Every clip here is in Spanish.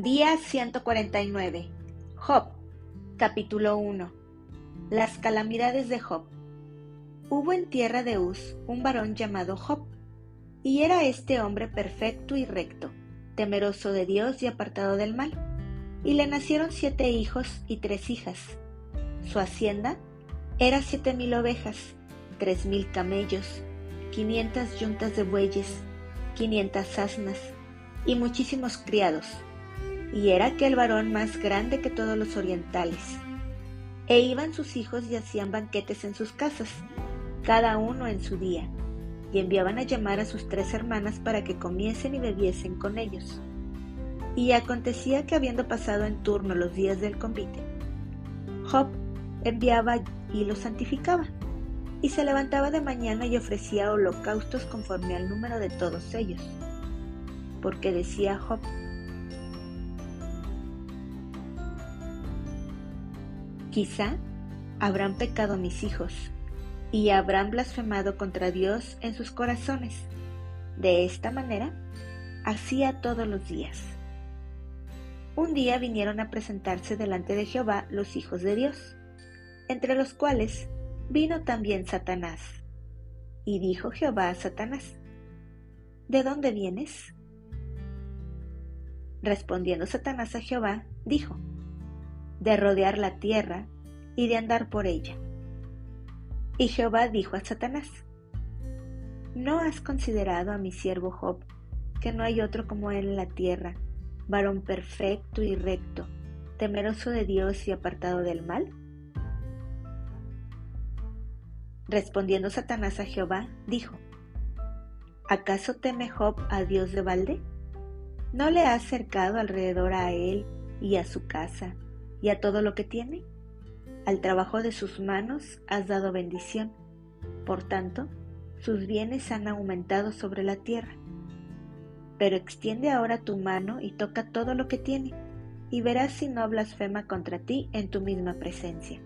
Día 149. Job. Capítulo 1. Las calamidades de Job. Hubo en tierra de Uz un varón llamado Job, y era este hombre perfecto y recto, temeroso de Dios y apartado del mal. Y le nacieron siete hijos y tres hijas. Su hacienda era siete mil ovejas, tres mil camellos, quinientas yuntas de bueyes, quinientas asnas y muchísimos criados y era aquel varón más grande que todos los orientales. E iban sus hijos y hacían banquetes en sus casas, cada uno en su día, y enviaban a llamar a sus tres hermanas para que comiesen y bebiesen con ellos. Y acontecía que habiendo pasado en turno los días del convite, Job enviaba y los santificaba, y se levantaba de mañana y ofrecía holocaustos conforme al número de todos ellos. Porque decía Job, Quizá habrán pecado mis hijos y habrán blasfemado contra Dios en sus corazones. De esta manera, hacía todos los días. Un día vinieron a presentarse delante de Jehová los hijos de Dios, entre los cuales vino también Satanás. Y dijo Jehová a Satanás, ¿De dónde vienes? Respondiendo Satanás a Jehová, dijo, de rodear la tierra y de andar por ella. Y Jehová dijo a Satanás, ¿no has considerado a mi siervo Job, que no hay otro como él en la tierra, varón perfecto y recto, temeroso de Dios y apartado del mal? Respondiendo Satanás a Jehová, dijo, ¿acaso teme Job a Dios de balde? ¿No le has cercado alrededor a él y a su casa y a todo lo que tiene? Al trabajo de sus manos has dado bendición. Por tanto, sus bienes han aumentado sobre la tierra. Pero extiende ahora tu mano y toca todo lo que tiene, y verás si no blasfema contra ti en tu misma presencia.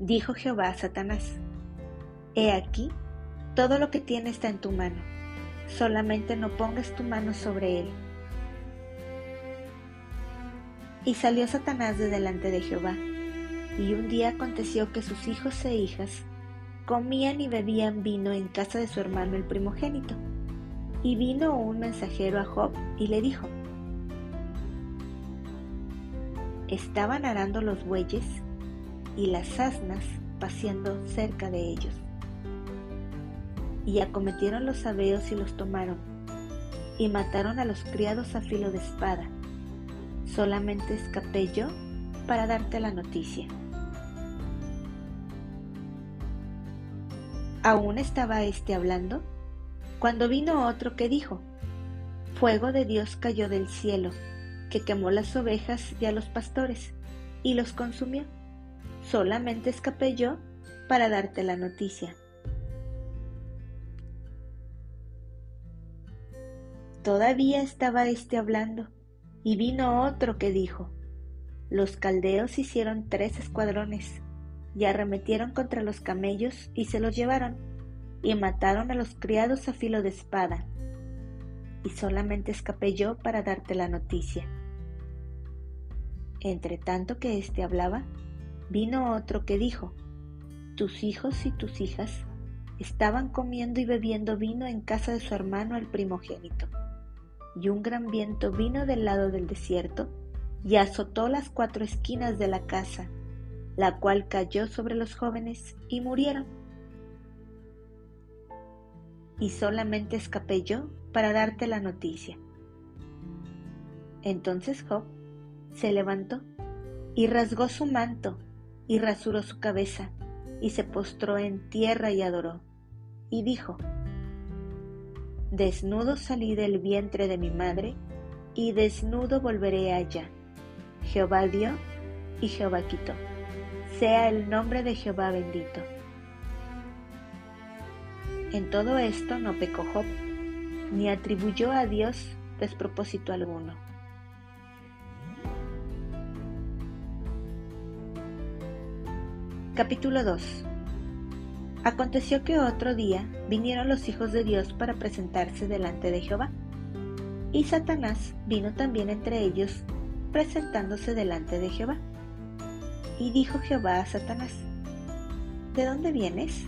Dijo Jehová a Satanás, He aquí, todo lo que tiene está en tu mano solamente no pongas tu mano sobre él. Y salió Satanás de delante de Jehová, y un día aconteció que sus hijos e hijas comían y bebían vino en casa de su hermano el primogénito. Y vino un mensajero a Job y le dijo, Estaban arando los bueyes y las asnas paseando cerca de ellos y acometieron los sabeos y los tomaron, y mataron a los criados a filo de espada. Solamente escapé yo para darte la noticia. Aún estaba éste hablando, cuando vino otro que dijo, Fuego de Dios cayó del cielo, que quemó las ovejas y a los pastores, y los consumió. Solamente escapé yo para darte la noticia. Todavía estaba éste hablando, y vino otro que dijo, Los caldeos hicieron tres escuadrones, y arremetieron contra los camellos y se los llevaron, y mataron a los criados a filo de espada. Y solamente escapé yo para darte la noticia. Entre tanto que éste hablaba, vino otro que dijo, Tus hijos y tus hijas estaban comiendo y bebiendo vino en casa de su hermano el primogénito y un gran viento vino del lado del desierto y azotó las cuatro esquinas de la casa, la cual cayó sobre los jóvenes y murieron. Y solamente escapé yo para darte la noticia. Entonces Job se levantó y rasgó su manto y rasuró su cabeza y se postró en tierra y adoró. Y dijo, Desnudo salí del vientre de mi madre, y desnudo volveré allá. Jehová dio y Jehová quitó. Sea el nombre de Jehová bendito. En todo esto no pecó Job, ni atribuyó a Dios despropósito alguno. Capítulo 2 Aconteció que otro día vinieron los hijos de Dios para presentarse delante de Jehová. Y Satanás vino también entre ellos, presentándose delante de Jehová. Y dijo Jehová a Satanás, ¿De dónde vienes?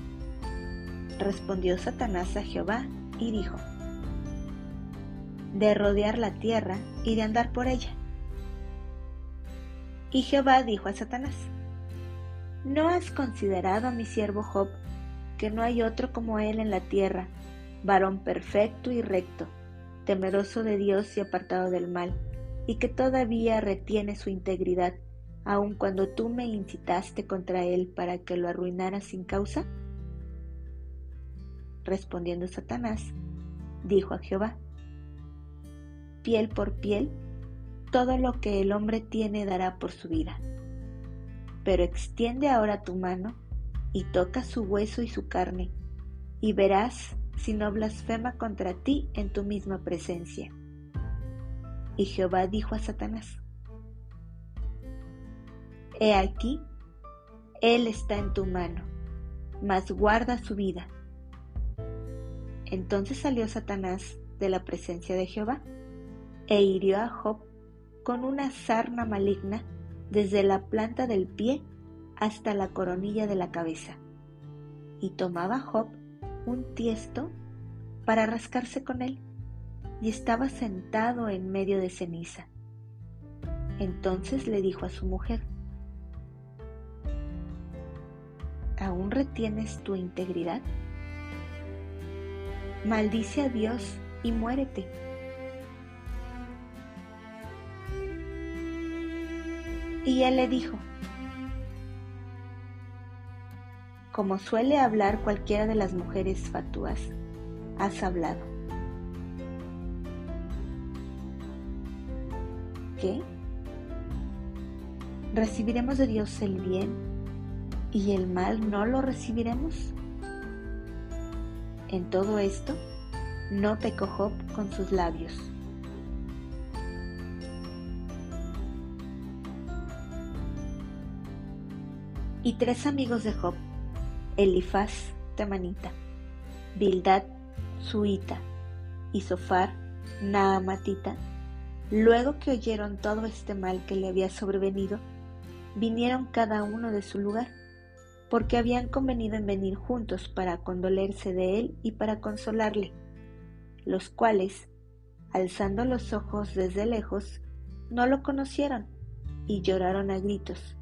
Respondió Satanás a Jehová y dijo, De rodear la tierra y de andar por ella. Y Jehová dijo a Satanás, ¿No has considerado a mi siervo Job, que no hay otro como él en la tierra, varón perfecto y recto, temeroso de Dios y apartado del mal, y que todavía retiene su integridad, aun cuando tú me incitaste contra él para que lo arruinara sin causa? Respondiendo Satanás, dijo a Jehová, piel por piel, todo lo que el hombre tiene dará por su vida. Pero extiende ahora tu mano y toca su hueso y su carne, y verás si no blasfema contra ti en tu misma presencia. Y Jehová dijo a Satanás, He aquí, Él está en tu mano, mas guarda su vida. Entonces salió Satanás de la presencia de Jehová e hirió a Job con una sarna maligna desde la planta del pie hasta la coronilla de la cabeza. Y tomaba Job un tiesto para rascarse con él, y estaba sentado en medio de ceniza. Entonces le dijo a su mujer, ¿aún retienes tu integridad? Maldice a Dios y muérete. Y él le dijo, como suele hablar cualquiera de las mujeres fatuas, has hablado. ¿Qué? ¿Recibiremos de Dios el bien y el mal no lo recibiremos? En todo esto, no pecó Job con sus labios. Y tres amigos de Job, Elifaz, Temanita, Bildad, Suita y Sofar, Naamatita, luego que oyeron todo este mal que le había sobrevenido, vinieron cada uno de su lugar porque habían convenido en venir juntos para condolerse de él y para consolarle, los cuales, alzando los ojos desde lejos, no lo conocieron y lloraron a gritos,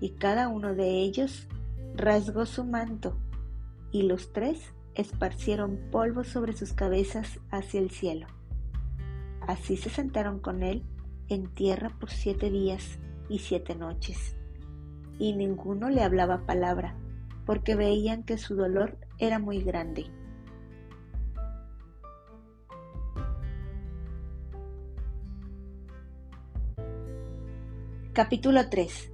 y cada uno de ellos rasgó su manto, y los tres esparcieron polvo sobre sus cabezas hacia el cielo. Así se sentaron con él en tierra por siete días y siete noches y ninguno le hablaba palabra, porque veían que su dolor era muy grande. Capítulo 3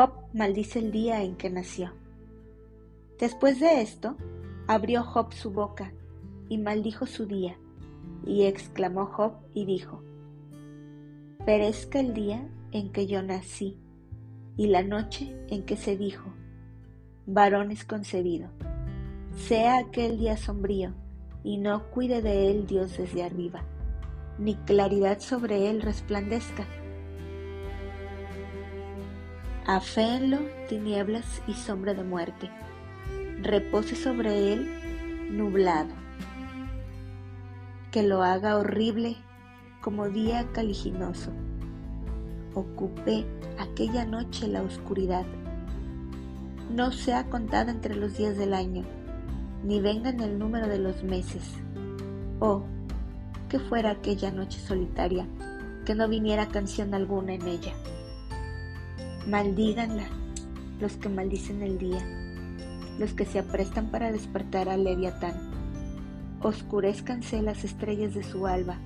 Job maldice el día en que nació. Después de esto, abrió Job su boca y maldijo su día, y exclamó Job y dijo, Perezca el día en que yo nací y la noche en que se dijo, varón es concebido. Sea aquel día sombrío, y no cuide de él Dios desde arriba, ni claridad sobre él resplandezca. Aféenlo tinieblas y sombra de muerte, repose sobre él nublado, que lo haga horrible como día caliginoso ocupé aquella noche la oscuridad. No sea contada entre los días del año, ni venga en el número de los meses. Oh, que fuera aquella noche solitaria, que no viniera canción alguna en ella. Maldíganla los que maldicen el día, los que se aprestan para despertar al leviatán. Oscurezcanse las estrellas de su alba,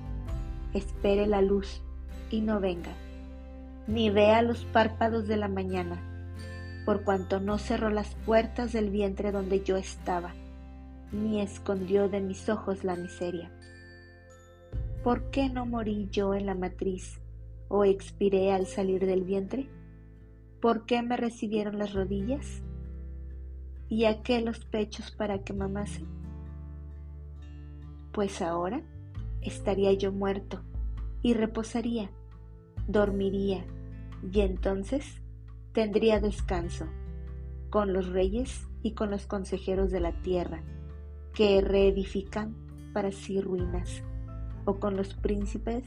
espere la luz y no venga ni vea los párpados de la mañana, por cuanto no cerró las puertas del vientre donde yo estaba, ni escondió de mis ojos la miseria. ¿Por qué no morí yo en la matriz o expiré al salir del vientre? ¿Por qué me recibieron las rodillas? y a qué los pechos para que mamase? Pues ahora estaría yo muerto y reposaría, dormiría y entonces tendría descanso con los reyes y con los consejeros de la tierra que reedifican para sí ruinas o con los príncipes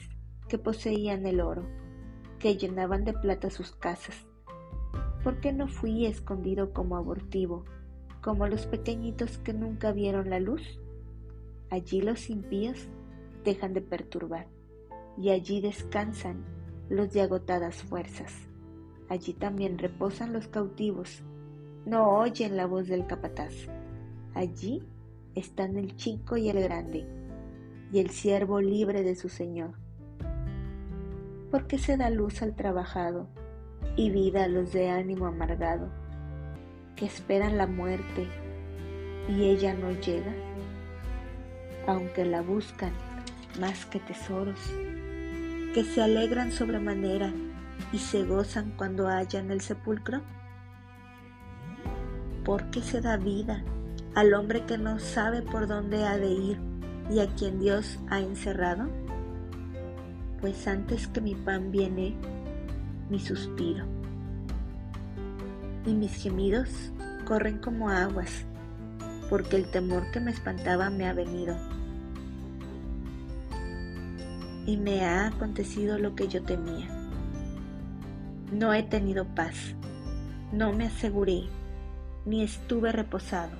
que poseían el oro, que llenaban de plata sus casas. ¿Por qué no fui escondido como abortivo, como los pequeñitos que nunca vieron la luz? Allí los impíos dejan de perturbar, y allí descansan los de agotadas fuerzas. Allí también reposan los cautivos, no oyen la voz del capataz. Allí están el chico y el grande, y el siervo libre de su Señor. Porque se da luz al trabajado y vida a los de ánimo amargado, que esperan la muerte y ella no llega, aunque la buscan más que tesoros, que se alegran sobremanera y se gozan cuando hallan el sepulcro? ¿Por qué se da vida al hombre que no sabe por dónde ha de ir y a quien Dios ha encerrado? Pues antes que mi pan viene mi suspiro, y mis gemidos corren como aguas, porque el temor que me espantaba me ha venido y me ha acontecido lo que yo temía. No he tenido paz, no me aseguré, ni estuve reposado.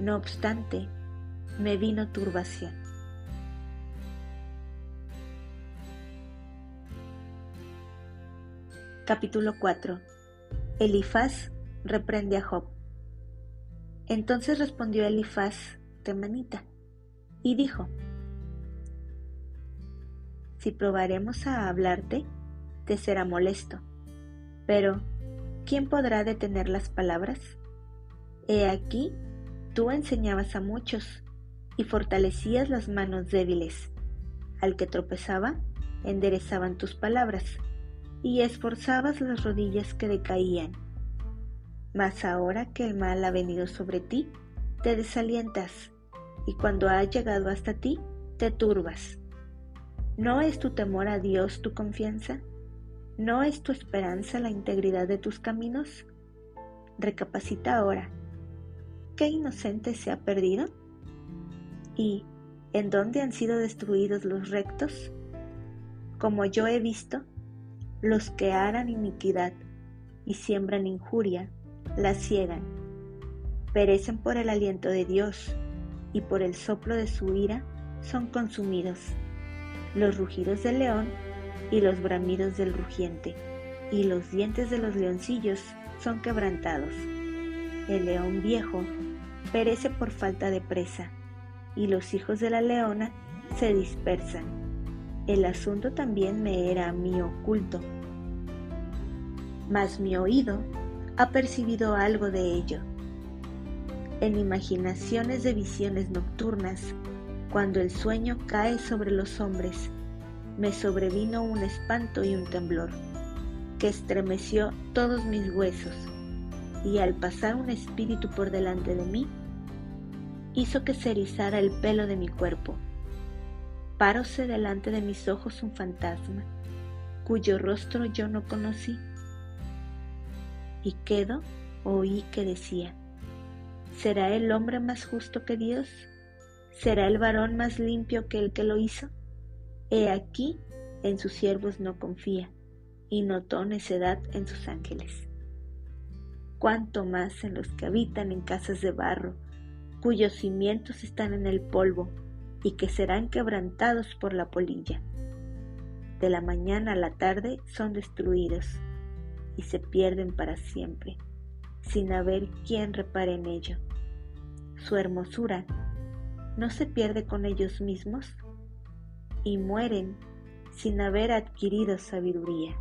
No obstante, me vino turbación. Capítulo 4 Elifaz reprende a Job. Entonces respondió Elifaz temanita y dijo, si probaremos a hablarte, te será molesto. Pero, ¿quién podrá detener las palabras? He aquí, tú enseñabas a muchos y fortalecías las manos débiles. Al que tropezaba, enderezaban tus palabras y esforzabas las rodillas que decaían. Mas ahora que el mal ha venido sobre ti, te desalientas, y cuando ha llegado hasta ti, te turbas. ¿No es tu temor a Dios tu confianza? ¿No es tu esperanza la integridad de tus caminos? Recapacita ahora. ¿Qué inocente se ha perdido? ¿Y en dónde han sido destruidos los rectos? Como yo he visto, los que harán iniquidad y siembran injuria, la ciegan. Perecen por el aliento de Dios y por el soplo de su ira son consumidos los rugidos del león y los bramidos del rugiente, y los dientes de los leoncillos son quebrantados. El león viejo perece por falta de presa, y los hijos de la leona se dispersan. El asunto también me era a mí oculto, mas mi oído ha percibido algo de ello. En imaginaciones de visiones nocturnas cuando el sueño cae sobre los hombres, me sobrevino un espanto y un temblor, que estremeció todos mis huesos, y al pasar un espíritu por delante de mí, hizo que se erizara el pelo de mi cuerpo. Paróse delante de mis ojos un fantasma, cuyo rostro yo no conocí. Y quedo oí que decía, ¿será el hombre más justo que Dios? ¿Será el varón más limpio que el que lo hizo? He aquí, en sus siervos no confía, y notó necedad en sus ángeles. Cuánto más en los que habitan en casas de barro, cuyos cimientos están en el polvo, y que serán quebrantados por la polilla. De la mañana a la tarde son destruidos, y se pierden para siempre, sin haber quien repare en ello. Su hermosura no se pierde con ellos mismos y mueren sin haber adquirido sabiduría.